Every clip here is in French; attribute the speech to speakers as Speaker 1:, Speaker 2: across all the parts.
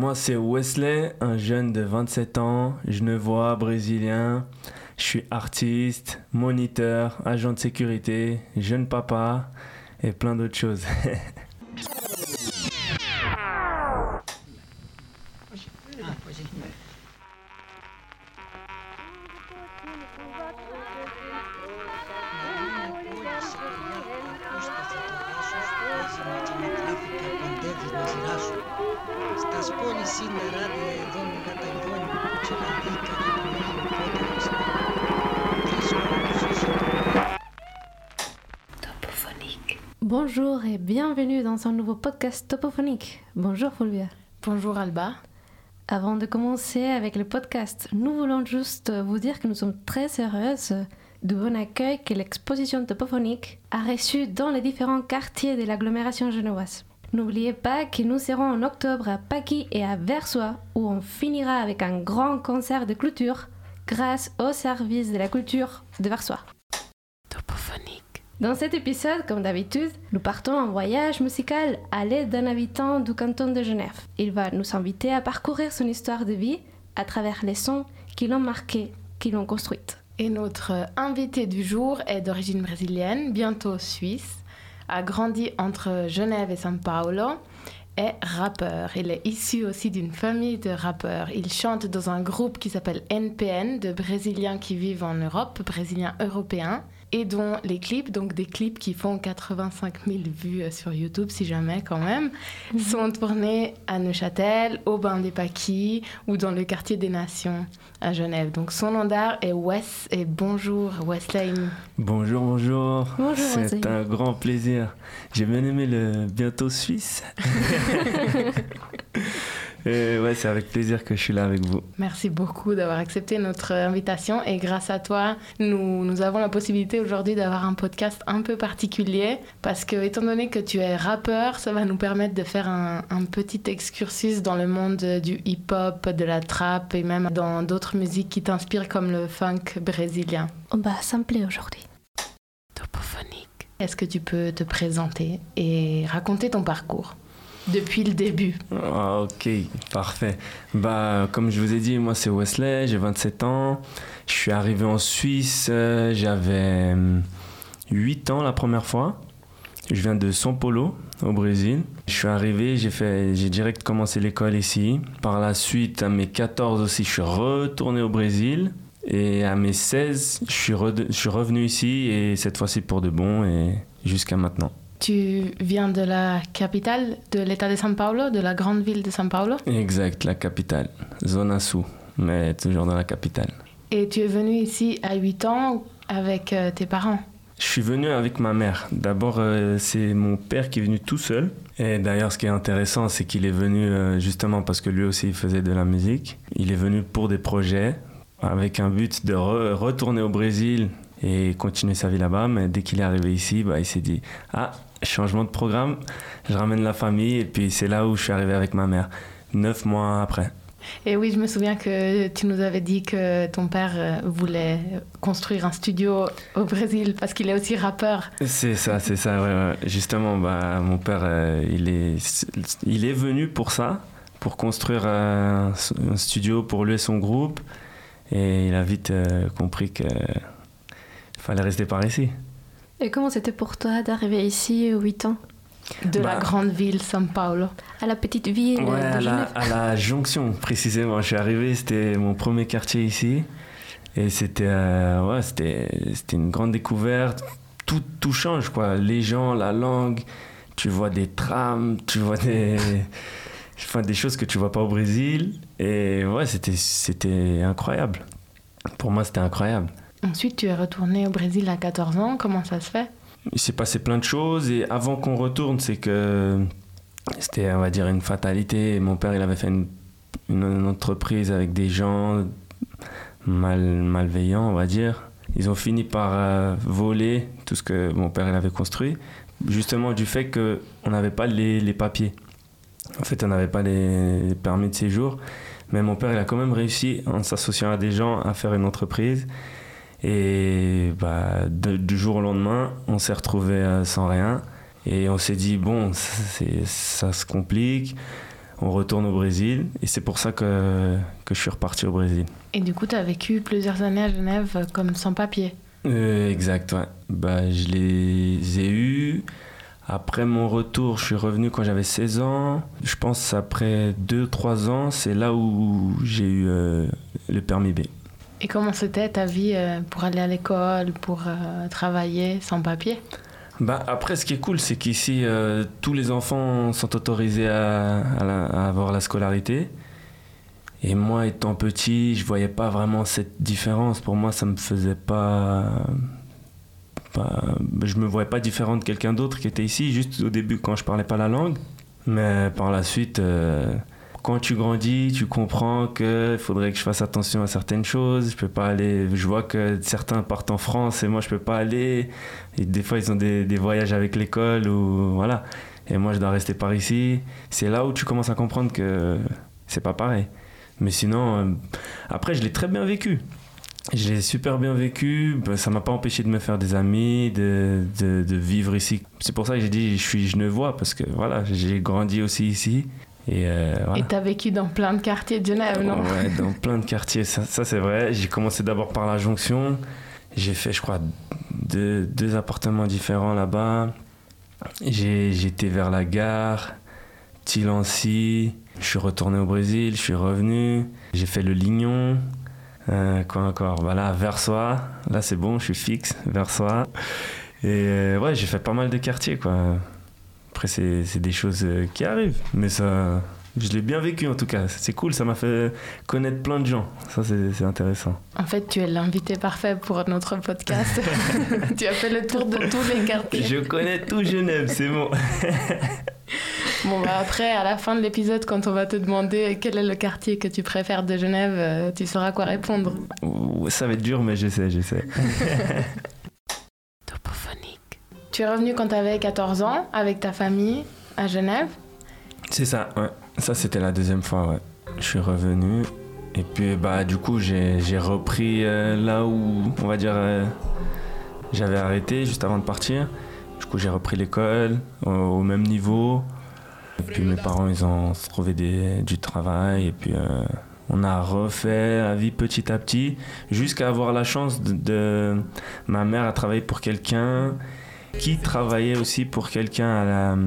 Speaker 1: Moi, c'est Wesley, un jeune de 27 ans, genevois, brésilien. Je suis artiste, moniteur, agent de sécurité, jeune papa et plein d'autres choses.
Speaker 2: podcast topophonique. Bonjour Fulvia.
Speaker 3: Bonjour Alba.
Speaker 2: Avant de commencer avec le podcast, nous voulons juste vous dire que nous sommes très heureuses du bon accueil que l'exposition topophonique a reçu dans les différents quartiers de l'agglomération genevoise. N'oubliez pas que nous serons en octobre à Paquis et à Versoix où on finira avec un grand concert de clôture grâce au service de la culture de Versoix. Dans cet épisode, comme d'habitude, nous partons en voyage musical à l'aide d'un habitant du canton de Genève. Il va nous inviter à parcourir son histoire de vie à travers les sons qui l'ont marqué, qui l'ont construite.
Speaker 3: Et notre invité du jour est d'origine brésilienne, bientôt suisse, a grandi entre Genève et São Paulo, est rappeur. Il est issu aussi d'une famille de rappeurs. Il chante dans un groupe qui s'appelle NPN, de Brésiliens qui vivent en Europe, Brésiliens européens et dont les clips, donc des clips qui font 85 000 vues euh, sur YouTube, si jamais quand même,
Speaker 2: Mhm.
Speaker 3: sont tournés à Neuchâtel, au Bain des Paquis ou dans le quartier des Nations à Genève. Donc son nom d'art est Wes et bonjour Wesley.
Speaker 1: Bonjour, bonjour.
Speaker 2: Bonjour,
Speaker 1: C'est un grand plaisir. J'ai bien aimé le bientôt suisse. Et ouais, c'est avec plaisir que je suis là avec vous.
Speaker 3: Merci beaucoup d'avoir accepté notre invitation et grâce à toi, nous, nous avons la possibilité aujourd'hui d'avoir un podcast un peu particulier parce que étant donné que tu es rappeur, ça va nous permettre de faire un, un petit excursus dans le monde du hip-hop, de la trap et même dans d'autres musiques qui t'inspirent comme le funk brésilien.
Speaker 2: On va sampler aujourd'hui.
Speaker 3: Topophonique. Est-ce que tu peux te présenter et raconter ton parcours? Depuis le début
Speaker 1: Ah, ok, parfait. Bah, comme je vous ai dit, moi c'est Wesley, j'ai 27 ans. Je suis arrivé en Suisse, euh, j'avais hum, 8 ans la première fois. Je viens de São Paulo, au Brésil. Je suis arrivé, j'ai fait, j'ai direct commencé l'école ici. Par la suite, à mes 14 aussi, je suis retourné au Brésil. Et à mes 16, je suis, je suis revenu ici et cette fois-ci pour de bon et jusqu'à maintenant.
Speaker 3: Tu viens de la capitale de l'État de São Paulo, de la grande ville de São Paulo?
Speaker 1: Exact, la capitale, Zona Sul, mais toujours dans la capitale.
Speaker 3: Et tu es venu ici à 8 ans avec euh, tes parents?
Speaker 1: Je suis venu avec ma mère. D'abord, euh, c'est mon père qui est venu tout seul. Et d'ailleurs, ce qui est intéressant, c'est qu'il est venu euh, justement parce que lui aussi il faisait de la musique. Il est venu pour des projets avec un but de re- retourner au Brésil et continuer sa vie là-bas. Mais dès qu'il est arrivé ici, bah, il s'est dit Ah, changement de programme, je ramène la famille. Et puis c'est là où je suis arrivé avec ma mère, neuf mois après.
Speaker 3: Et oui, je me souviens que tu nous avais dit que ton père euh, voulait construire un studio au Brésil parce qu'il est aussi rappeur.
Speaker 1: C'est ça, c'est ça, ouais, ouais. Justement, bah, mon père, euh, il, est, il est venu pour ça, pour construire un, un studio pour lui et son groupe. Et il a vite euh, compris qu'il fallait rester par ici.
Speaker 2: Et comment c'était pour toi d'arriver ici aux 8 ans?
Speaker 3: De la
Speaker 1: Bah.
Speaker 3: grande ville São Paulo.
Speaker 2: À la petite ville
Speaker 1: Ouais,
Speaker 2: de
Speaker 1: à la, à la jonction, précisément. Je suis arrivé, c'était mon premier quartier ici. Et c'était euh, ouais, c'était c'était une grande découverte. Tout, tout change, quoi. Les gens, la langue, tu vois des trams, tu vois des, enfin, des choses que tu vois pas au Brésil. Et ouais, c'était c'était incroyable. Pour moi, c'était incroyable.
Speaker 3: Ensuite, tu es retourné au Brésil à 14 ans. Comment ça se fait?
Speaker 1: Il s'est passé plein de choses et avant qu'on retourne, c'est que c'était, on va dire, une fatalité. Mon père, il avait fait une, entreprise avec des gens mal, malveillants, on va dire. Ils ont fini par euh, voler tout ce que mon père il avait construit, justement du fait qu'on n'avait pas les, les papiers. En fait, on n'avait pas les, les permis de séjour. Mais mon père, il a quand même réussi, en s'associant à des gens, à faire une entreprise. Et bah, de- du jour au lendemain, on s'est retrouvé sans rien. Et on s'est dit, bon, ça se complique. on retourne au Brésil. Et c'est pour ça que, que je suis reparti au Brésil.
Speaker 3: Et du coup, tu as vécu plusieurs années à Genève comme sans papier
Speaker 1: euh, Exact, ouais. Bah, je les ai eus. Après mon retour, je suis revenu quand j'avais 16 ans. Je pense après 2-3 ans, c'est là où j'ai eu euh, le permis B.
Speaker 3: Et comment c'était ta vie euh, pour aller à l'école, pour euh, travailler sans papier?
Speaker 1: Bah, après, ce qui est cool, c'est qu'ici, tous les enfants sont autorisés à, avoir la scolarité. Et moi, étant petit, je voyais pas vraiment cette différence. Pour moi, ça me faisait pas pas, je me voyais pas différent de quelqu'un d'autre qui était ici, juste au début quand je parlais pas la langue. Mais par la suite, euh, quand tu grandis, tu comprends qu'il faudrait que je fasse attention à certaines choses. Je peux pas aller. Je vois que certains partent en France et moi je peux pas aller. Et des fois ils ont des, voyages avec l'école ou voilà. Et moi je dois rester par ici. C'est là où tu commences à comprendre que c'est pas pareil. Mais sinon, euh, après je l'ai très bien vécu. Je l'ai super bien vécu. Bah, ça m'a pas empêché de me faire des amis, de, de, de vivre ici. C'est pour ça que j'ai dit je suis genevois parce que voilà, j'ai grandi aussi ici. Et euh,
Speaker 3: voilà. tu as vécu dans plein de quartiers de Genève, non
Speaker 1: Ouais, dans plein de quartiers, ça, ça c'est vrai. J'ai commencé d'abord par la jonction. J'ai fait, je crois, deux, deux appartements différents là-bas. Été vers la gare, Tilancy. Je suis retourné au Brésil, je suis revenu. J'ai fait le Lignon. Euh, quoi encore? Voilà, Versoix. Là, c'est bon, je suis fixe. Versoix. Et euh, ouais, j'ai fait pas mal de quartiers, quoi. Après, c'est des choses euh, qui arrivent. Mais ça, je l'ai bien vécu en tout cas. C'est cool, ça m'a fait connaître plein de gens. Ça, c'est intéressant.
Speaker 3: En fait, tu es l'invité parfait pour notre podcast. tu as fait le tour de tous les quartiers.
Speaker 1: Je connais tout Genève, c'est bon.
Speaker 3: Bon, bah après, à la fin de l'épisode, quand on va te demander quel est le quartier que tu préfères de Genève, euh, tu sauras quoi répondre.
Speaker 1: Ça va être dur, mais je sais, je sais.
Speaker 3: Topophonique. Tu es revenu quand tu avais 14 ans avec ta famille à Genève
Speaker 1: C'est ça, ouais. Ça, c'était la deuxième fois, ouais. Je suis revenu. Et puis, bah, du coup, j'ai repris euh, là où, on va dire, euh, j'avais arrêté juste avant de partir. Du coup, j'ai repris l'école au même niveau. Et puis mes parents, ils ont trouvé du travail et puis euh, on a refait la vie petit à petit jusqu'à avoir la chance de, Ma mère a travaillé pour quelqu'un qui travaillait aussi pour quelqu'un à la...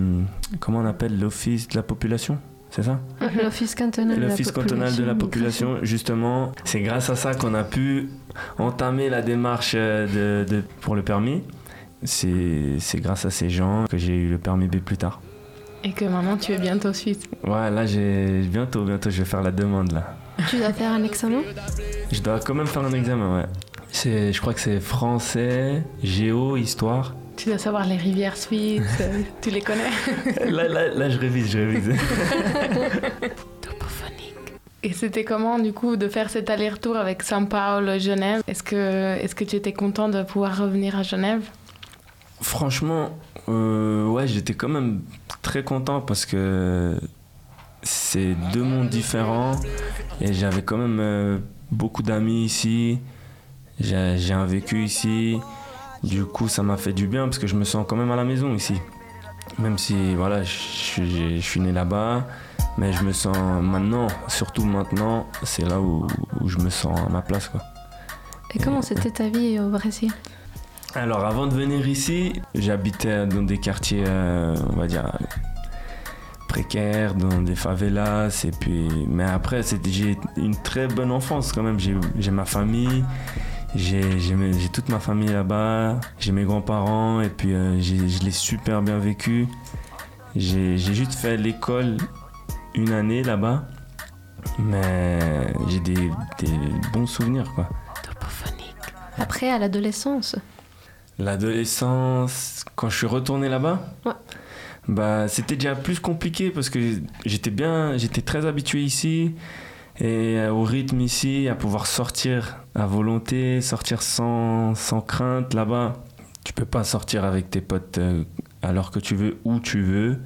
Speaker 1: Comment on appelle L'Office de la population c'est ça?
Speaker 2: L'Office cantonal,
Speaker 1: L'office cantonal de la population, justement. C'est grâce à ça qu'on a pu entamer la démarche de, de, pour le permis. C'est grâce à ces gens que j'ai eu le permis B plus tard.
Speaker 3: Et que maintenant tu es bientôt suisse.
Speaker 1: Ouais, là j'ai bientôt, bientôt je vais faire la demande là.
Speaker 2: Tu dois faire un examen?
Speaker 1: Je dois quand même faire un examen, ouais. C'est, je crois que c'est français, géo, histoire.
Speaker 3: Tu dois savoir les rivières suisses, tu les connais
Speaker 1: là, là, là, je révise, je révise.
Speaker 3: Topophonique. Et c'était comment du coup de faire cet aller-retour avec São Paulo, Genève? Est-ce que, est-ce que tu étais content de pouvoir revenir à Genève?
Speaker 1: Franchement, euh, ouais, j'étais quand même très content parce que c'est deux mondes différents et j'avais quand même euh, beaucoup d'amis ici. J'ai un vécu ici. Du coup, ça m'a fait du bien parce que je me sens quand même à la maison ici. Même si, voilà, je, suis né là-bas, mais je me sens maintenant, surtout maintenant, c'est là où, où, je me sens à ma place. Quoi.
Speaker 2: Et comment c'était ta vie au Brésil?
Speaker 1: Alors avant de venir ici, j'habitais dans des quartiers, euh, on va dire, précaires, dans des favelas. Et puis, mais après, j'ai une très bonne enfance quand même. J'ai ma famille, j'ai toute ma famille là-bas, j'ai mes grands-parents et puis euh, je l'ai super bien vécu. J'ai juste fait l'école une année là-bas, mais j'ai des, des, bons souvenirs quoi.
Speaker 2: Après, à l'adolescence?
Speaker 1: L'adolescence, quand je suis retourné là-bas,
Speaker 2: ouais.
Speaker 1: bah, c'était déjà plus compliqué parce que j'étais bien, j'étais très habitué ici et au rythme ici, à pouvoir sortir à volonté, sortir sans, sans crainte là-bas. Tu peux pas sortir avec tes potes euh, alors que tu veux, où tu veux.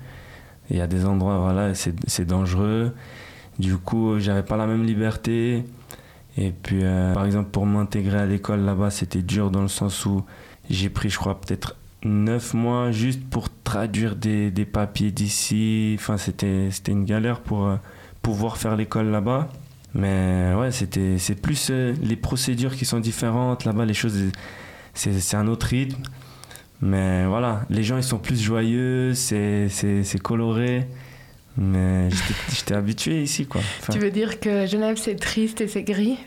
Speaker 1: Il y a des endroits, voilà, c'est dangereux. Du coup, j'avais pas la même liberté. Et puis, euh, par exemple, pour m'intégrer à l'école là-bas, c'était dur dans le sens où j'ai pris, je crois, peut-être neuf mois juste pour traduire des, des papiers d'ici. Enfin, c'était c'était une galère pour euh, pouvoir faire l'école là-bas. Mais ouais, c'était c'est plus euh, les procédures qui sont différentes là-bas. Les choses, c'est c'est un autre rythme. Mais voilà, les gens ils sont plus joyeux, c'est c'est c'est coloré. Mais j'étais j'étais habitué ici quoi. Enfin,
Speaker 3: Tu veux dire que Genève c'est triste et c'est gris?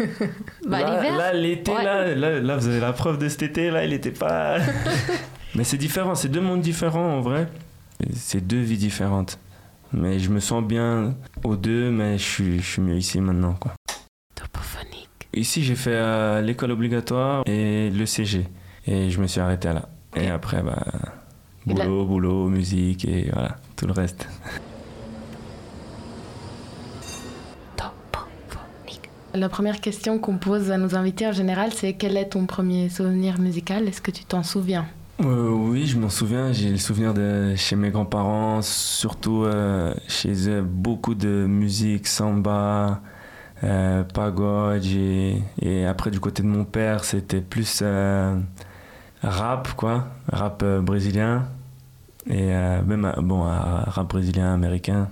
Speaker 2: Bah,
Speaker 1: là,
Speaker 2: l'hiver,
Speaker 1: là, l'été,
Speaker 2: ouais.
Speaker 1: là, là, là, vous avez la preuve de cet été, là, il était pas. Mais c'est différent, c'est deux mondes différents en vrai. C'est deux vies différentes. Mais je me sens bien aux deux, mais je suis, je suis mieux ici maintenant, quoi.
Speaker 3: Topophonique.
Speaker 1: Ici, j'ai fait euh, l'école obligatoire et le CG. Et je me suis arrêté là. Et après, bah,
Speaker 3: Et là-
Speaker 1: boulot, boulot, musique et voilà, tout le reste.
Speaker 3: Topophonique. La première question qu'on pose à nos invités en général, c'est quel est ton premier souvenir musical? Est-ce que tu t'en souviens?
Speaker 1: Euh, oui, je m'en souviens. J'ai le souvenir de chez mes grands-parents, surtout euh, chez eux, beaucoup de musique, samba, euh, pagode. Et, après, du côté de mon père, c'était plus rap, quoi, rap brésilien. Et même, bon, rap brésilien, américain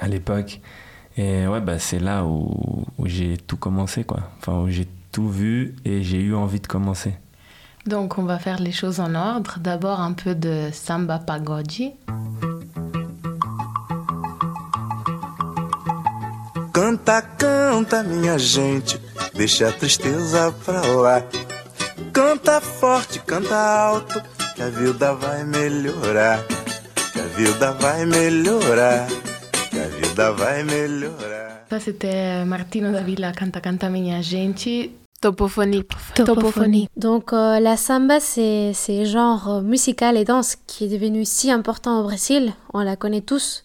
Speaker 1: à l'époque. Et ouais, bah, c'est là où, où j'ai tout commencé, quoi. Enfin, où j'ai tout vu et j'ai eu envie de commencer.
Speaker 3: Donc on va faire les choses en ordre. D'abord un peu de samba pagode.
Speaker 4: Canta, canta, minha gente, deixa a tristeza pra lá. Canta forte, canta alto, que a vida vai melhorar. Que a vida vai melhorar. Que a vida vai melhorar.
Speaker 3: Ça c'était Martino Davila Canta Canta Minha Gente. Topophonique.
Speaker 2: Topophonie. Donc euh, la samba, c'est genre euh, musical et danse qui est devenu si important au Brésil. On la connaît tous.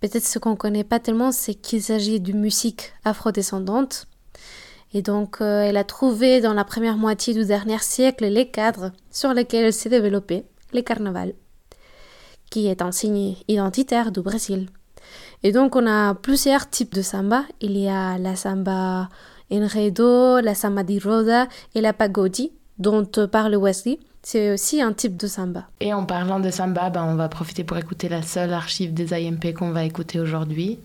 Speaker 2: Peut-être ce qu'on connaît pas tellement, c'est qu'il s'agit d'une musique afrodescendante. Et donc euh, elle a trouvé dans la première moitié du dernier siècle les cadres sur lesquels elle s'est développée, les carnavals, qui est un signe identitaire du Brésil. Et donc on a plusieurs types de samba. Il y a la samba enredo, la samba di roda et la pagodi, dont euh, parle Wesley. C'est aussi un type de samba.
Speaker 3: Et en parlant de samba, ben, on va profiter pour écouter la seule archive des IMP qu'on va écouter aujourd'hui.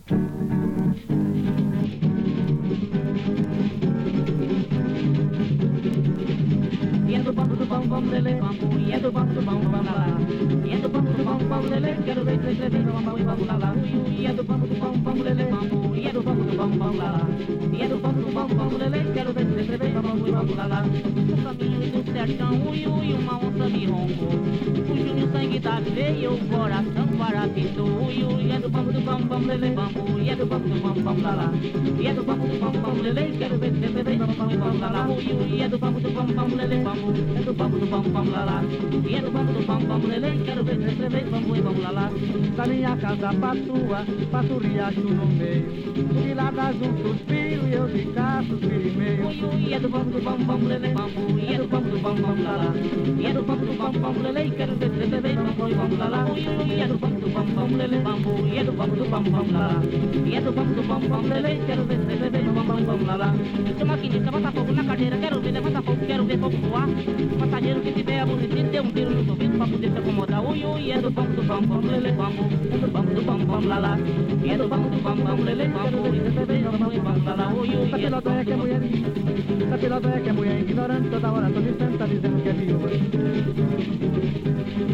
Speaker 5: bam bam lele bam yedo bam bam bam la yedo bam bam bam lele yedo de de de bam bam bam la la yedo bam bam bam lele bam yedo bam bam bam la yedo bam bam bam lele yedo de de de lá lá. No caminho do sertão, ui ui, uma onça me roncou. Fugiu no sangue da veia, o coração parapitou. Ui ui, é do bambu do bam bam lele bambu, e é do bambu do bam bam lá lá. E é do bambu do bam bam lele, quero ver três vezes bam bam e bam lá lá. Ui ui, é do bambu do bam bam lele bambu, é do bambu do bam bam lá lá. E é do bambu do bam bam lele, quero ver três vezes bam e bam lá lá.
Speaker 6: Da minha casa pra tua, passa o riacho no meio. De lá dá um suspiro e eu de cá suspiro e meio.
Speaker 5: Ui ui, é do bambu bam bambu bambu lele bambu bambu bambu bam du bambu bambu lele kar de bambu bambu bam boy bambu bambu lele bambu bambu bambu bam du bambu bambu lele kar de bambu bambu bam bam bam la la chama ki ni kabata ko na kade ra kero de mata ko kero de ko kuwa pasajero que tiver aborrecido bambu bambu lele lele
Speaker 6: Essa pilodonha que é mulher, que é mulher, ignorante toda hora, todo instante tá dizendo que é viúva.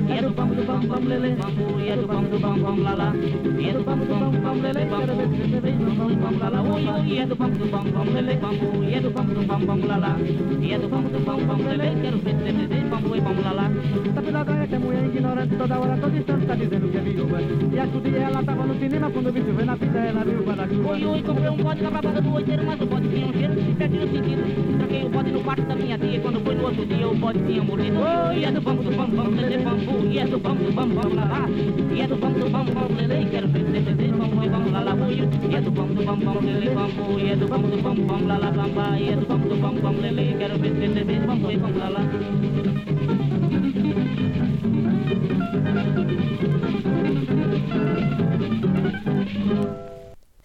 Speaker 5: É do bambu do bambu, bambu lelê, é do bambu do bambu, bambu lalá. É do bambu do bambu, bambu lelê, cada vez que você vem, bambu, bambu lalá. Ui, ui, é do bambu do bambu, bambu lelê, bambu, é do bambu do bambu, bambu lalá. É do bambu do bambu, bambu lelê, quero ver você vem, bambu e bambu lalá.
Speaker 6: Essa pilodonha que é mulher, ignorante toda hora, todo instante tá dizendo que é viúva. E a dia ela tava no cinema quando me vê na pista ela viu o guarda-chuva.
Speaker 5: Ui, ui, comprei um código na babada do oiteiro, mas o bode tinha um cheiro de pertinho seguido. Troquei o bode no quarto da minha tia, quando foi no outro dia o bode tinha morrido. Ui, é do bambu do bam bam lele bambu, e é do bambu do bam bam lá lá. E é do bambu do bam bam lele, quero ver se bebê bambu e bam lá lá. Ui, e é do bambu do bam bam lele bambu, e é do bambu do bam bam lá lá bamba, e é do bambu do bam bam lele, quero ver se bebê bambu e bam lá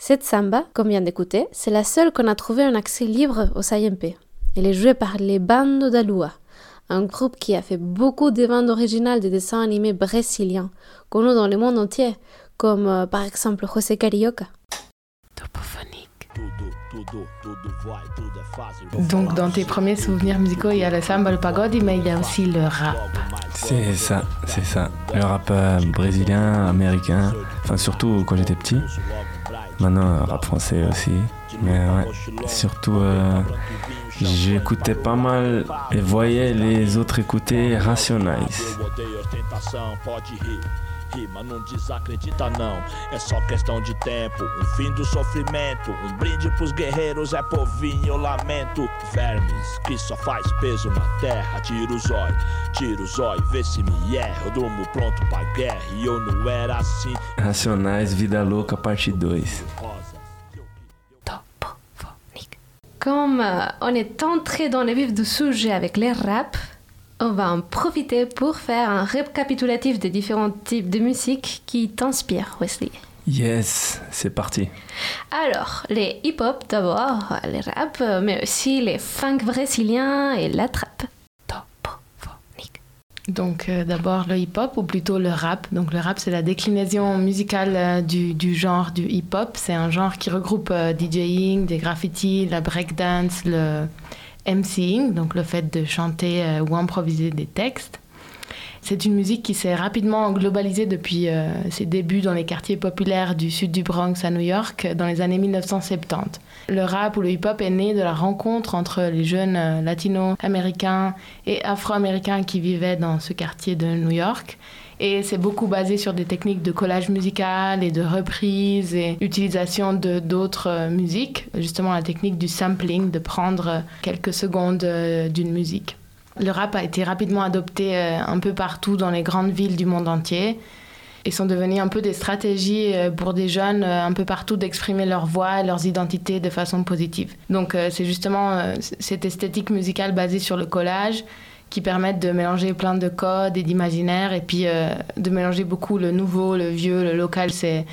Speaker 2: Cette samba, comme vient d'écouter, c'est la seule qu'on a trouvé un accès libre au SAIMP. Elle est jouée par les Bando da Lua, un groupe qui a fait beaucoup de bandes originales de dessins animés brésiliens, connus dans le monde entier, comme euh, par exemple José Carioca.
Speaker 3: Donc dans tes premiers souvenirs musicaux, il y a le samba, le pagode, mais il y a aussi le rap.
Speaker 1: C'est ça, c'est ça. Le rap euh, brésilien, américain, enfin surtout quand j'étais petit. Maintenant, rap français aussi. Mais surtout, euh, j'écoutais pas mal et voyais les autres écouter Rationalize.
Speaker 7: Rima não desacredita não, é só questão de tempo. Um fim do sofrimento, um brinde pros guerreiros, é povinho, eu lamento. Vermes que só faz peso na terra, tira o zóio, tira o zóio, vê se me erra. Eu durmo pronto pra guerra e eu não era assim.
Speaker 1: Racionais, Vida Louca, parte 2.
Speaker 2: Comme on est entré dans le vif du sujet avec les rap, on va en profiter pour faire un récapitulatif des différents types de musique qui t'inspirent, Wesley.
Speaker 1: Yes, c'est parti.
Speaker 2: Alors, les hip-hop d'abord, les rap, mais aussi les funk brésiliens et la trap.
Speaker 3: Donc euh, d'abord le hip-hop ou plutôt le rap. Donc le rap c'est la déclinaison musicale euh, du, du genre du hip-hop. C'est un genre qui regroupe euh, DJing, des graffitis, la breakdance, le MCing, donc le fait de chanter euh, ou improviser des textes. C'est une musique qui s'est rapidement globalisée depuis euh, ses débuts dans les quartiers populaires du sud du Bronx à New York dans les années 1970. Le rap ou le hip-hop est né de la rencontre entre les jeunes euh, latino-américains et afro-américains qui vivaient dans ce quartier de New York. Et c'est beaucoup basé sur des techniques de collage musical et de reprise et utilisation de d'autres euh, musiques. Justement, la technique du sampling, de prendre euh, quelques secondes euh, d'une musique. Le rap a été rapidement adopté un peu partout dans les grandes villes du monde entier et sont devenus un peu des stratégies pour des jeunes un peu partout d'exprimer leur voix et leurs identités de façon positive. Donc c'est justement cette esthétique musicale basée sur le collage qui permettent de mélanger plein de codes et d'imaginaires et puis euh, de mélanger beaucoup le nouveau, le vieux, le local. C'est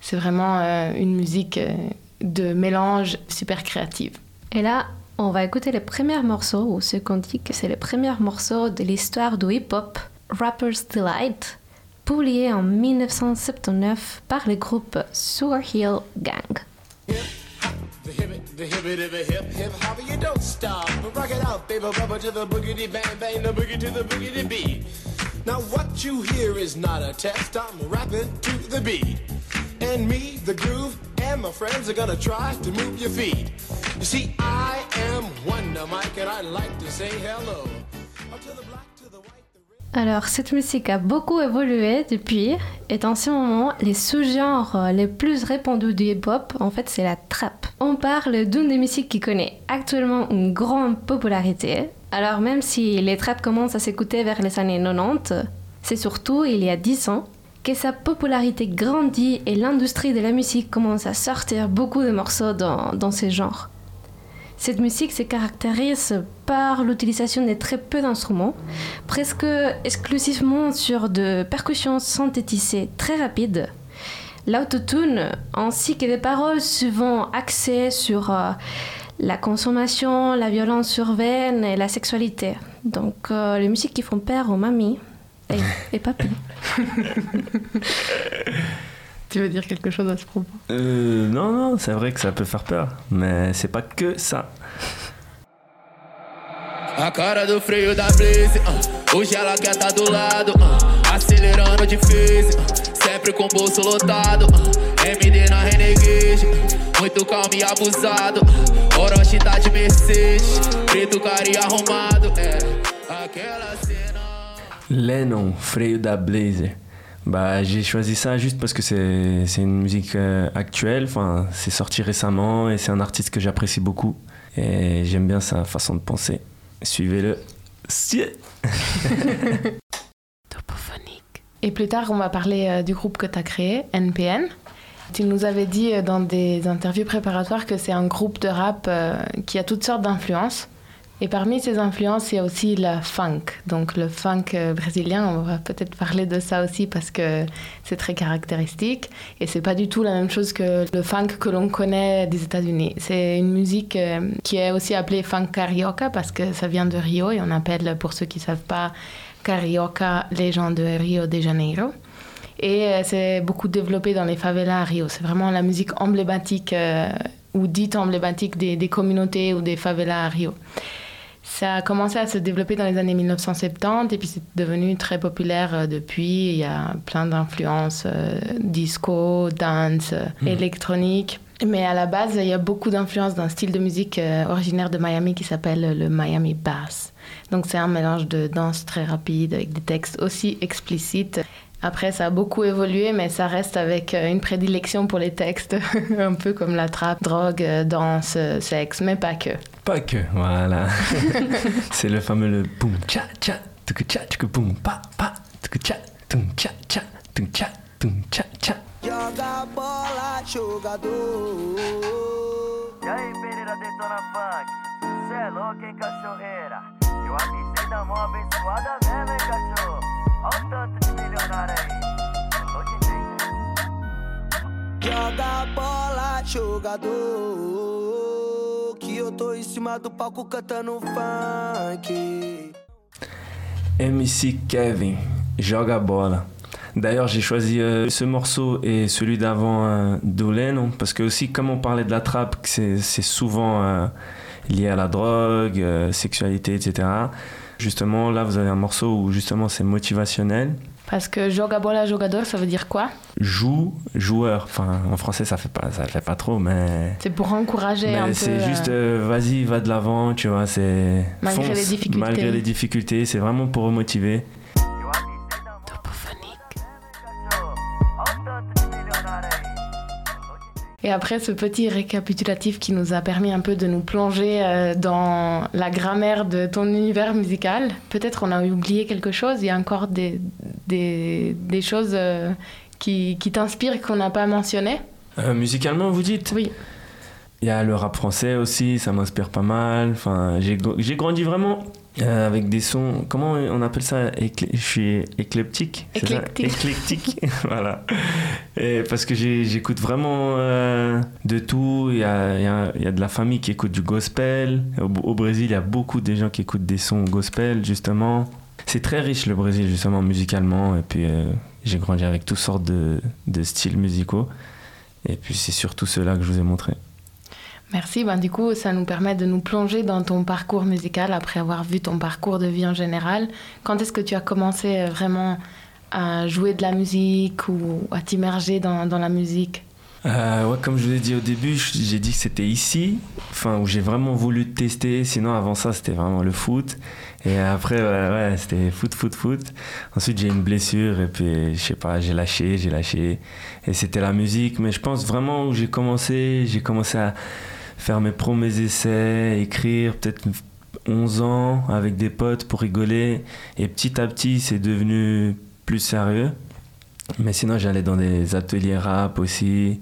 Speaker 3: c'est vraiment euh, une musique euh, de mélange super créative.
Speaker 2: Et là, on va écouter les premiers morceaux, ou ce qu'on dit que c'est les premiers morceaux de l'histoire du hip-hop, Rapper's Delight, publié en 1979 par le groupe Sugar Hill Gang.
Speaker 8: The hip, the hip, the hip, hip, hopper, you don't stop. Rock it out, baby, bubba to the boogity bang bang, the boogie to the boogity beat. Now what you hear is not a test. I'm rapping to the beat, and me, the groove, and my friends are gonna try to move your feet. You see, I am Wonder Mike, and I'd like to say hello.
Speaker 2: Alors, cette musique a beaucoup évolué depuis, et en ce moment, les sous-genres euh, les plus répandus du hip-hop, en fait, c'est la trap. On parle d'une des musiques qui connaît actuellement une grande popularité. Alors, même si les traps commencent à s'écouter vers les années 90, c'est surtout il y a 10 ans que sa popularité grandit et l'industrie de la musique commence à sortir beaucoup de morceaux dans, dans ces genres. Cette musique se caractérise par l'utilisation de très peu d'instruments, presque exclusivement sur de percussions synthétisées très rapides, l'autotune ainsi que des paroles souvent axées sur euh, la consommation, la violence urbaine et la sexualité. Donc euh, les musiques qui font peur aux mamies et, et papy.
Speaker 3: Tu veux dire quelque chose à ce propos
Speaker 1: Euh, non, non, c'est vrai que ça peut faire peur, mais c'est pas que ça.
Speaker 9: A cara do freio da Blaze, ah. hoje ela quer tá do lado, ah. acelerando de phase, ah. sempre com o bolso lotado. ah. MD na Renegade, muito calmo e abusado. ah. Orochi tá de Mercedes, preto cara e arrumado. É, aquela cena.
Speaker 1: Lennon, Freio da Blazer. Bah, j'ai choisi ça juste parce que c'est une musique euh, actuelle, enfin, c'est sorti récemment et c'est un artiste que j'apprécie beaucoup. Et j'aime bien sa façon de penser. Suivez-le. Sie-
Speaker 3: Et plus tard, on va parler euh, du groupe que tu as créé, NPN. Tu nous avais dit euh, dans des interviews préparatoires que c'est un groupe de rap qui a toutes sortes d'influences, Et parmi ces influences, il y a aussi la funk. Donc le funk euh, brésilien, on va peut-être parler de ça aussi parce que c'est très caractéristique. Et c'est pas du tout la même chose que le funk que l'on connaît des États-Unis. C'est une musique euh, qui est aussi appelée funk carioca parce que ça vient de Rio et on appelle, pour ceux qui savent pas, carioca les gens de Rio de Janeiro. Et euh, c'est beaucoup développé dans les favelas à Rio. C'est vraiment la musique emblématique ou dite emblématique des communautés ou des favelas à Rio. Ça a commencé à se développer dans les années 1970 et puis c'est devenu très populaire euh, depuis. Il y a plein d'influences euh, disco, dance, euh,
Speaker 1: Mhm.
Speaker 3: électronique. Mais à la base, il y a beaucoup d'influences d'un style de musique euh, originaire de Miami qui s'appelle le Miami Bass. Donc c'est un mélange de danse très rapide avec des textes aussi explicites. Après, ça a beaucoup évolué, mais ça reste avec une prédilection pour les textes, un peu comme la trappe, drogue, danse, sexe, mais pas que.
Speaker 1: Pas que, voilà. c'est le fameux le boum cha cha, tuk cha tuk boum pa pa, tuk cha tum cha cha, tum cha tum cha cha.
Speaker 10: Joga bola, jogador.
Speaker 11: E aí, Pereira Detona Funk? Cê é louco, hein, cachorreira? Eu avisei da mão abençoada mesmo, hein, cachorro? Ó o tanto de milionário aí. Tô de jeito?
Speaker 10: Joga bola, jogador.
Speaker 1: MC Kevin, joga bola. D'ailleurs, j'ai choisi euh, ce morceau et celui d'avant euh, parce que aussi, comme on parlait de la trappe, c'est souvent euh, lié à la drogue, euh, sexualité, etc. Justement, là, vous avez un morceau où justement c'est motivationnel.
Speaker 3: Parce que joga bola, jogador, ça veut dire quoi?
Speaker 1: Joue, joueur. Enfin, en français, ça fait pas, ça fait pas trop, mais.
Speaker 3: C'est pour encourager un peu.
Speaker 1: Mais c'est
Speaker 3: euh,
Speaker 1: juste, euh, vas-y, va de l'avant, tu vois, c'est...
Speaker 3: Malgré
Speaker 1: fonce,
Speaker 3: les difficultés.
Speaker 1: Malgré les difficultés, c'est vraiment pour remotiver.
Speaker 3: Et après ce petit récapitulatif qui nous a permis un peu de nous plonger euh, dans la grammaire de ton univers musical, peut-être on a oublié quelque chose, il y a encore des, des, des choses euh, qui, qui t'inspirent qu'on n'a pas mentionnées.
Speaker 1: Euh, musicalement, vous dites?
Speaker 3: Oui.
Speaker 1: Il y a le rap français aussi, ça m'inspire pas mal. Enfin, j'ai gr- j'ai grandi vraiment euh, avec des sons. Comment on appelle ça Éclé- Je suis éclectique ça?
Speaker 3: Éclectique.
Speaker 1: Voilà. Et parce que j'écoute vraiment euh, de tout. Il y a, y a- y a de la famille qui écoute du gospel. Au, au Brésil, il y a beaucoup de gens qui écoutent des sons gospel, justement. C'est très riche le Brésil, justement, musicalement. Et puis, euh, j'ai grandi avec toutes sortes de, de styles musicaux. Et puis, c'est surtout ceux-là que je vous ai montré.
Speaker 3: Merci, ben, du coup ça nous permet de nous plonger dans ton parcours musical après avoir vu ton parcours de vie en général. Quand est-ce que tu as commencé euh, vraiment à jouer de la musique ou à t'immerger dans, la musique?
Speaker 1: Euh, ouais, comme je vous ai dit au début, j'ai dit que c'était ici, enfin où j'ai vraiment voulu tester. Sinon, avant ça, c'était vraiment le foot. Et après, ouais, c'était foot, foot, foot. Ensuite, j'ai une blessure et puis, je sais pas, j'ai lâché, j'ai lâché. Et c'était la musique. Mais je pense vraiment où j'ai commencé, j'ai commencé à faire mes premiers essais, écrire, peut-être 11 ans avec des potes pour rigoler. Et petit à petit, c'est devenu plus sérieux. Mais sinon, j'allais dans des ateliers rap aussi.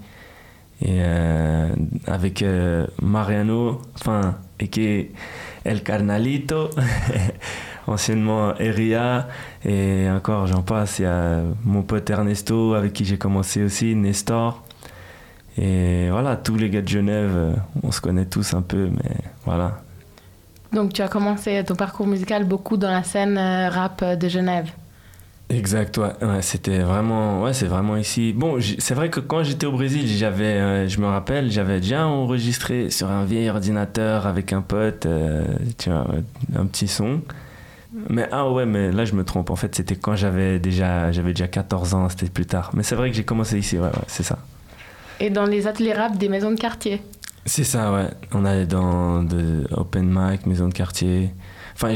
Speaker 1: Et euh, avec euh, Mariano, enfin, et qui est El Carnalito, anciennement Eria, et encore j'en passe, il y a mon pote Ernesto avec qui j'ai commencé aussi, Nestor. Et voilà, tous les gars de Genève, euh, on se connaît tous un peu, mais voilà.
Speaker 3: Donc tu as commencé ton parcours musical beaucoup dans la scène euh, rap de Genève.
Speaker 1: Exact, ouais, ouais, c'était vraiment, ouais, c'est vraiment ici. Bon, c'est vrai que quand j'étais au Brésil, j'avais, euh, je me rappelle, j'avais déjà enregistré sur un vieil ordinateur avec un pote, euh, tu vois, un petit son. Mais ah ouais, mais là je me trompe. En fait, c'était quand j'avais déjà, j'avais déjà 14 ans, c'était plus tard. Mais c'est vrai que j'ai commencé ici, ouais, ouais, c'est ça.
Speaker 3: Et dans les ateliers rap des maisons de quartier.
Speaker 1: C'est ça, ouais. On allait dans de open mic, maison de quartier. Enfin,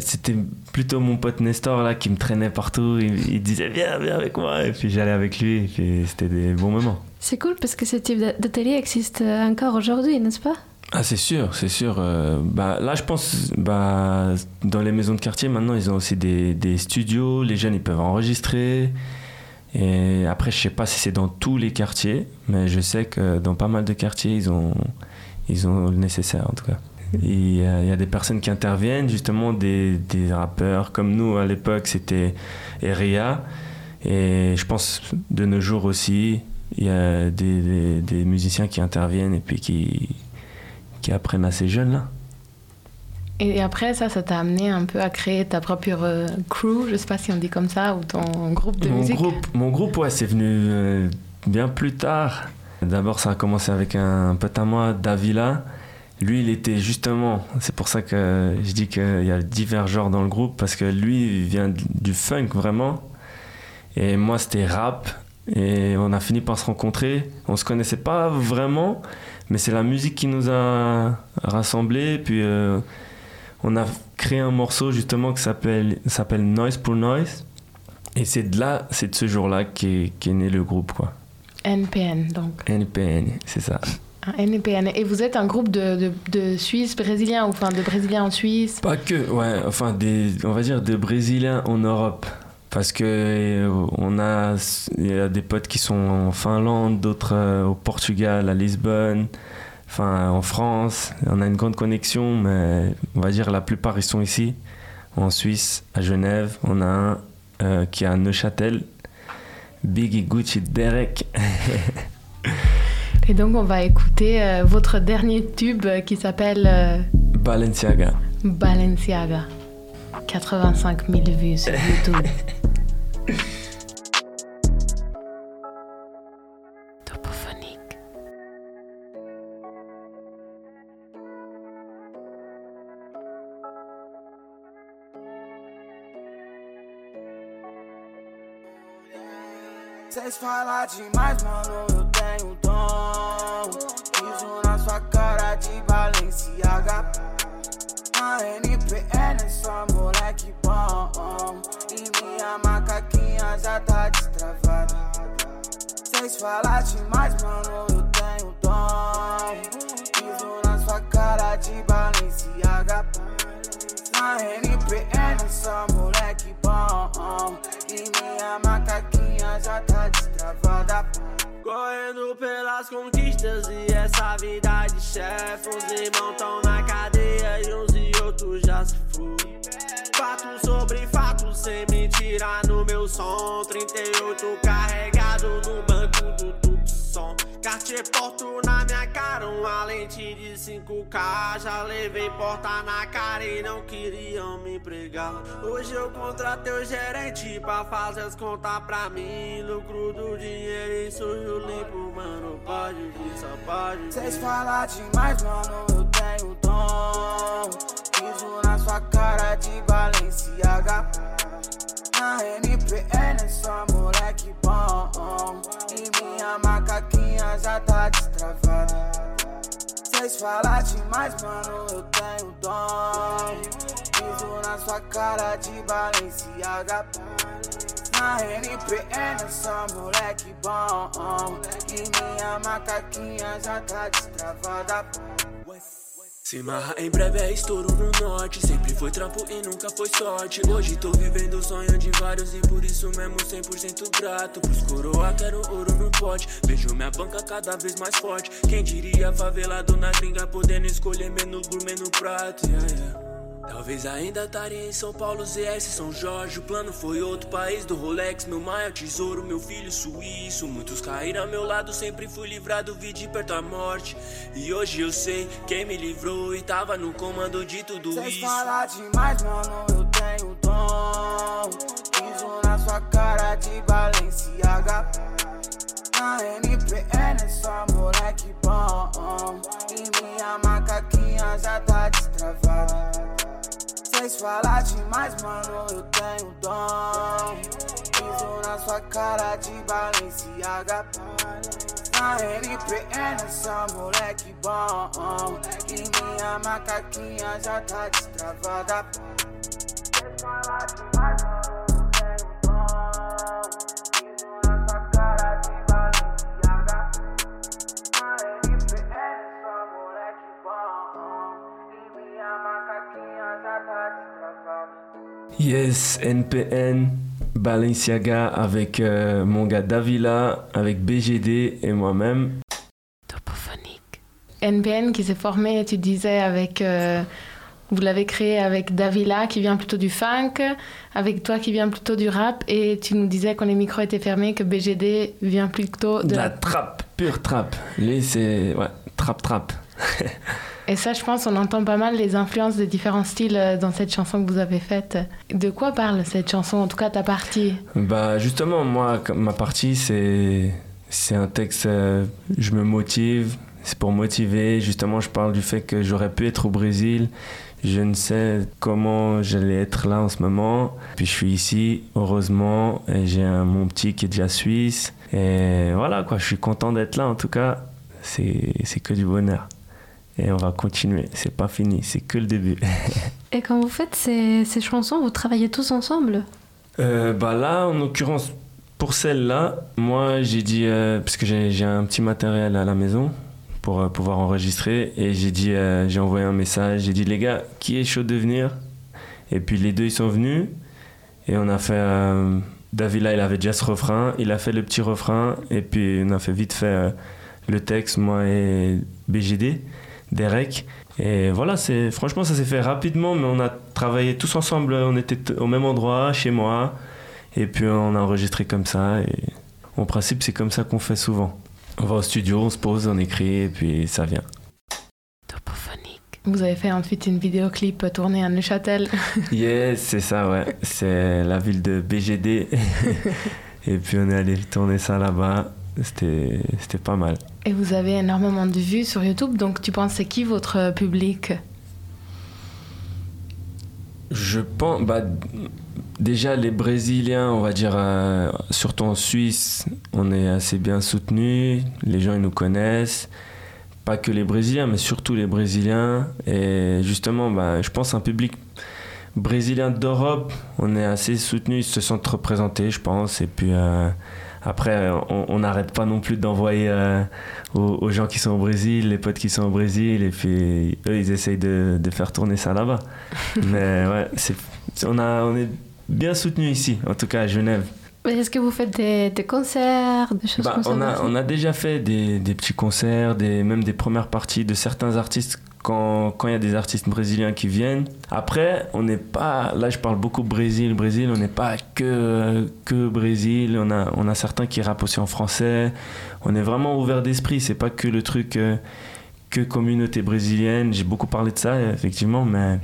Speaker 1: c'était plutôt mon pote Nestor là qui me traînait partout. Il, il disait viens, viens avec moi. Et puis j'allais avec lui. Et puis c'était des bons moments.
Speaker 2: C'est cool parce que ce type d'a- d'atelier existe euh, encore aujourd'hui, n'est-ce pas?
Speaker 1: Ah, c'est sûr, c'est sûr. Euh, bah, là, je pense, bah, dans les maisons de quartier, maintenant, ils ont aussi des, des studios. Les jeunes, ils peuvent enregistrer. Et après, je sais pas si c'est dans tous les quartiers, mais je sais que dans pas mal de quartiers, ils ont, ils ont le nécessaire en tout cas. Il y, a, des personnes qui interviennent, justement des, des rappeurs comme nous à l'époque, c'était Eria. Et je pense de nos jours aussi, il y a des, des- des musiciens qui interviennent et puis qui, qui apprennent à ces jeunes-là.
Speaker 3: Et après, ça, ça t'a amené un peu à créer ta propre euh, crew, je sais pas si on dit comme ça, ou ton groupe de
Speaker 1: Mon
Speaker 3: musique.
Speaker 1: groupe, mon groupe, ouais, c'est venu euh, bien plus tard. D'abord, ça a commencé avec un pote à moi, Davila. Lui, il était justement, c'est pour ça que je dis qu'il y a divers genres dans le groupe, parce que lui, il vient du funk vraiment. Et moi, c'était rap. Et on a fini par se rencontrer. On se connaissait pas vraiment, mais c'est la musique qui nous a rassemblés. Puis euh, on a créé un morceau justement qui s'appelle s'appelle Noise pour Noise. Et c'est de là, c'est de ce jour-là qu'est qu'est né le groupe, quoi.
Speaker 3: NPN, donc.
Speaker 1: NPN, c'est ça.
Speaker 3: NPN. Et vous êtes un groupe de, de, de Suisses brésiliens, ou enfin de Brésiliens en Suisse?
Speaker 1: Pas que, ouais, enfin, des, on va dire des Brésiliens en Europe. Parce que euh, on a, il y a des potes qui sont en Finlande, d'autres euh, au Portugal, à Lisbonne, enfin en France. On a une grande connexion, mais on va dire la plupart ils sont ici, en Suisse, à Genève. On a un euh, qui est à Neuchâtel, Biggie Gucci Derek.
Speaker 3: Et donc, on va écouter euh, votre dernier tube euh, qui s'appelle euh,
Speaker 1: Balenciaga.
Speaker 3: Balenciaga. 85 000 vues sur YouTube.
Speaker 10: Cês falam demais, mano, eu tenho dom. Piso na sua cara de Balenciaga. A NPN é só moleque bom. E minha macaquinha já tá destravada. Cês falam demais, mano, eu tenho dom. Piso na sua cara de Balenciaga. Na NPN é só moleque bom. E minha macaquinha já tá destravada.
Speaker 12: Correndo pelas conquistas e essa vida de chefe. Uns irmãos tão na cadeia e uns e outros já se foi. Fato sobre fato, sem mentira no meu som. 38 carregado no banco do Tucson. Cartier Porto na minha cara, uma lente de 5K. Já levei porta na cara e não queriam me empregar. Hoje eu contratei o gerente pra fazer as contas pra mim. Lucro do dinheiro e sujo limpo, mano. Pode vir, só pode
Speaker 10: Cês
Speaker 12: vir.
Speaker 10: falam demais, mano, já tá destravada. Cês falam demais, mano, eu tenho dom. Piso na sua cara de Balenciaga. Na NPN só moleque bom. E minha macaquinha já tá destravada.
Speaker 12: Se marra em breve é estouro no norte. Sempre foi trampo e nunca foi sorte. Hoje tô vivendo o sonho de vários e por isso mesmo 100% grato. Pros coroa quero ouro no pote. Vejo minha banca cada vez mais forte. Quem diria favelado na gringa podendo escolher menu gourmet no prato. Yeah, yeah. Talvez ainda estaria em São Paulo, ZS, São Jorge. O plano foi outro país do Rolex. Meu maior tesouro, meu filho suíço. Muitos caíram ao meu lado, sempre fui livrado, vi de perto a morte. E hoje eu sei quem me livrou e tava no comando de tudo
Speaker 10: Cês
Speaker 12: isso.
Speaker 10: falam demais, mano, eu tenho dom. Piso na sua cara de Balenciaga. Na NPN é só moleque bom. E minha macaquinha já tá destravada. Cês falam demais, mano, eu tenho dom. Piso na sua cara de Balenciaga. Na NPN só moleque bom. E minha macaquinha já tá destravada.
Speaker 1: Yes, NPN, Balenciaga avec euh, mon gars Davila, avec BGD et moi-même.
Speaker 3: NPN qui s'est formé, tu disais, avec. euh, vous l'avez créé avec Davila qui vient plutôt du funk, avec toi qui vient plutôt du rap, et tu nous disais quand les micros étaient fermés que BGD vient plutôt de,
Speaker 1: la trappe, pure trappe. Lui, c'est. Ouais, trappe, trappe.
Speaker 3: Et ça, je pense, on entend pas mal les influences des différents styles euh, dans cette chanson que vous avez faite. De quoi parle cette chanson, en tout cas ta partie?
Speaker 1: Bah justement, moi, ma partie, c'est c'est un texte, euh, je me motive, c'est pour motiver. Justement, je parle du fait que j'aurais pu être au Brésil. Je ne sais comment j'allais être là en ce moment. Puis je suis ici, heureusement, j'ai mon petit qui est déjà suisse. Et voilà, quoi, je suis content d'être là en tout cas. C'est que du bonheur. Et on va continuer, c'est pas fini, c'est que le début.
Speaker 2: Et quand vous faites ces, ces chansons, vous travaillez tous ensemble?
Speaker 1: Euh, bah là, en l'occurrence, pour celle-là, moi j'ai dit, euh, parce que j'ai un petit matériel à la maison pour euh, pouvoir enregistrer, et j'ai dit, euh, j'ai envoyé un message, j'ai dit les gars, qui est chaud de venir? Et puis les deux ils sont venus, et on a fait. Davila il avait déjà ce refrain, il a fait le petit refrain, et puis on a fait vite fait le texte, moi et BGD, Derek. Et voilà, c'est franchement ça s'est fait rapidement, mais on a travaillé tous ensemble, on était au même endroit, chez moi, et puis on a enregistré comme ça. Et en principe, c'est comme ça qu'on fait souvent. On va au studio, on se pose, on écrit, et puis ça vient.
Speaker 3: Vous avez fait ensuite une vidéoclip tournée à Neuchâtel.
Speaker 1: Yes, c'est ça, ouais. C'est la ville de BGD. et puis on est allé tourner ça là-bas. C'était pas mal.
Speaker 3: Et vous avez énormément de vues sur YouTube, donc tu penses c'est qui votre public?
Speaker 1: Je pense, bah, déjà les Brésiliens, on va dire, euh, surtout en Suisse, on est assez bien soutenus. Les gens, ils nous connaissent. Pas que les Brésiliens, mais surtout les Brésiliens. Et justement, bah, je pense un public brésilien d'Europe, on est assez soutenus, ils se sentent représentés, je pense. Et puis euh, après, on n'arrête pas non plus d'envoyer euh, aux, aux gens qui sont au Brésil, les potes qui sont au Brésil, et puis eux, ils essayent de, de faire tourner ça là-bas. Mais ouais, c'est, on, a, on est bien soutenus ici, en tout cas à Genève.
Speaker 2: Mais Est-ce que vous faites des, des concerts, des choses
Speaker 1: Bah,
Speaker 2: comme ça
Speaker 1: on, a,
Speaker 2: aussi?
Speaker 1: on a déjà fait des, des petits concerts, des, même des premières parties de certains artistes quand il y a des artistes brésiliens qui viennent. Après, on n'est pas. Là, je parle beaucoup Brésil, Brésil, on n'est pas que, que Brésil. On a, on a certains qui rappent aussi en français. On est vraiment ouvert d'esprit. C'est pas que le truc euh, que communauté brésilienne. J'ai beaucoup parlé de ça, effectivement, mais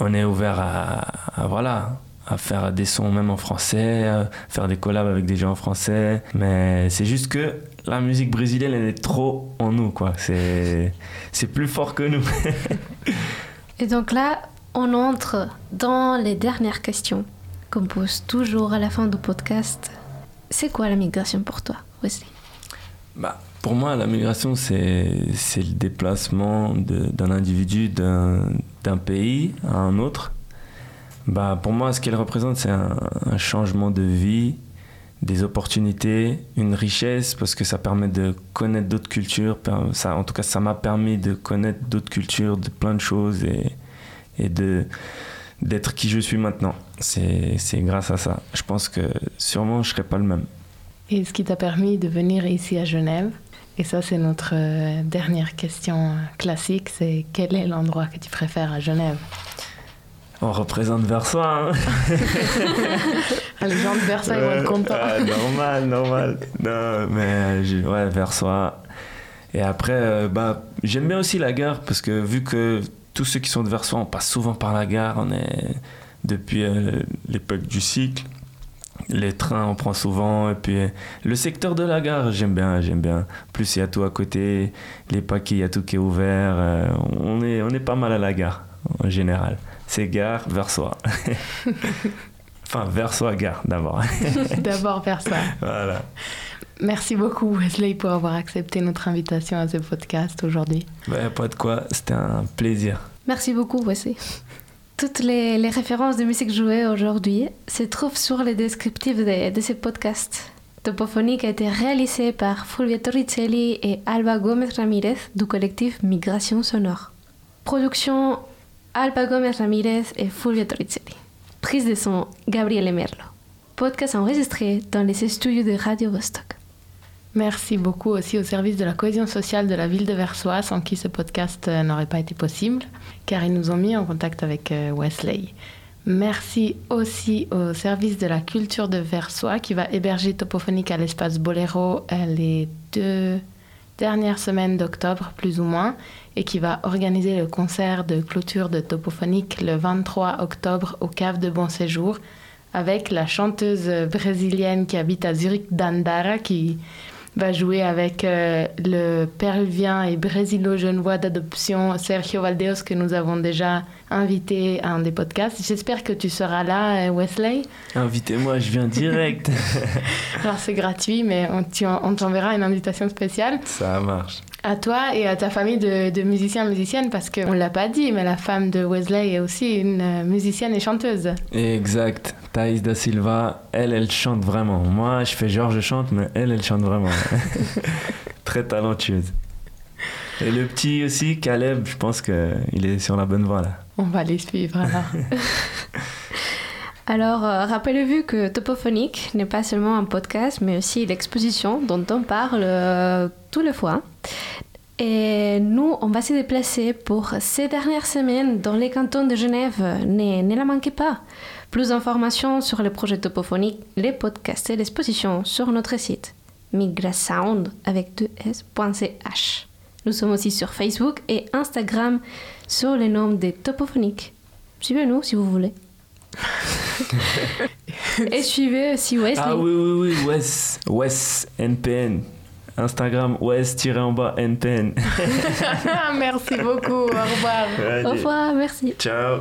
Speaker 1: on est ouvert à, voilà à faire des sons même en français, à faire des collabs avec des gens en français. Mais c'est juste que la musique brésilienne, elle est trop en nous, quoi. C'est, c'est plus fort que nous.
Speaker 2: Et donc là, on entre dans les dernières questions qu'on pose toujours à la fin du podcast. C'est quoi la migration pour toi, Wesley?
Speaker 1: Bah, pour moi, la migration, c'est, c'est le déplacement de- d'un individu d'un, d'un pays à un autre. Bah, pour moi, ce qu'elle représente, c'est un, changement de vie, des opportunités, une richesse, parce que ça permet de connaître d'autres cultures. En tout cas, ça m'a permis de connaître d'autres cultures, de plein de choses et, de, d'être qui je suis maintenant. C'est, c'est grâce à ça. Je pense que sûrement, je ne serais pas le même.
Speaker 3: Et ce qui t'a permis de venir ici à Genève Et ça, c'est notre euh, dernière question euh, classique, c'est quel est l'endroit que tu préfères à Genève?
Speaker 1: On représente Versoix, hein
Speaker 3: Les gens de Versailles vont être contents.
Speaker 1: Ah, normal, normal. Non, mais je- ouais, Versoix. Et après, euh, bah, j'aime bien aussi la gare parce que vu que tous ceux qui sont de Versoix, on passe souvent par la gare. On est depuis euh, l'époque du cycle. Les trains, on prend souvent. Et puis euh, le secteur de la gare, j'aime bien, j'aime bien. Plus il y a tout à côté, les paquets, il y a tout qui est ouvert. euh, on, est, on est pas mal à la gare en général. C'est gare, Versoix. enfin, Versoix, gare d'abord.
Speaker 3: D'abord Versailles.
Speaker 1: voilà.
Speaker 3: Merci beaucoup Wesley pour avoir accepté notre invitation à ce podcast aujourd'hui.
Speaker 1: Bah, pas de quoi, c'était un plaisir.
Speaker 2: Merci beaucoup, Wesley. Toutes les, les références de musique jouée aujourd'hui se trouvent sur les descriptifs de, de ce podcast. Topophonique a été réalisé par Fulvio Torricelli et Alba Gomez Ramirez du collectif Migration Sonore. Production Alba Gómez Ramírez et Fulvio Torricelli. Prise de son Gabriele Merlo. Podcast enregistré dans les studios de Radio Vostok.
Speaker 3: Merci beaucoup aussi au service de la cohésion sociale de la ville de Versoix, sans qui ce podcast euh, n'aurait pas été possible, car ils nous ont mis en contact avec euh, Wesley. Merci aussi au service de la culture de Versoix qui va héberger Topophonique à l'espace Boléro euh, les deux dernière semaine d'octobre, plus ou moins, et qui va organiser le concert de clôture de Topophonique le 23 octobre au Cave de Bon Séjour avec la chanteuse brésilienne qui habite à Zurich, Dandara, qui va jouer avec euh, le péruvien et brésilo-genevois d'adoption Sergio Valdeos que nous avons déjà invité à un des podcasts. J'espère que tu seras là, euh, Wesley.
Speaker 1: Invitez-moi, je viens direct.
Speaker 3: Alors c'est gratuit, mais on, tu- on t'enverra une invitation spéciale
Speaker 1: Ça marche.
Speaker 3: À toi et à ta famille de, de musiciens musiciennes parce qu'on ne l'a pas dit, mais la femme de Wesley est aussi une euh, musicienne et chanteuse.
Speaker 1: Exact. Thaïs da Silva, elle, elle chante vraiment. Moi, je fais genre je chante, mais elle, elle chante vraiment. Très talentueuse. Et le petit aussi, Caleb, je pense qu'il est sur la bonne voie là.
Speaker 3: On va les suivre alors.
Speaker 2: Alors, euh, rappelez-vous que Topophonique n'est pas seulement un podcast, mais aussi l'exposition dont on parle euh, tous les fois. Et nous, on va se déplacer pour ces dernières semaines dans les cantons de Genève. Ne, ne la manquez pas. Plus d'informations sur le projet Topophonique, les podcasts et l'exposition sur notre site migrasound avec 2s.ch. Nous sommes aussi sur Facebook et Instagram sur le nom de Topophonique. Suivez-nous si vous voulez. Et suivez aussi Wesley.
Speaker 1: Ah oui, oui, oui, Wes, Wes, NPN. Instagram, Wes-en-bas, NPN.
Speaker 3: Merci beaucoup, au revoir.
Speaker 1: Allez.
Speaker 2: Au revoir, merci.
Speaker 1: Ciao.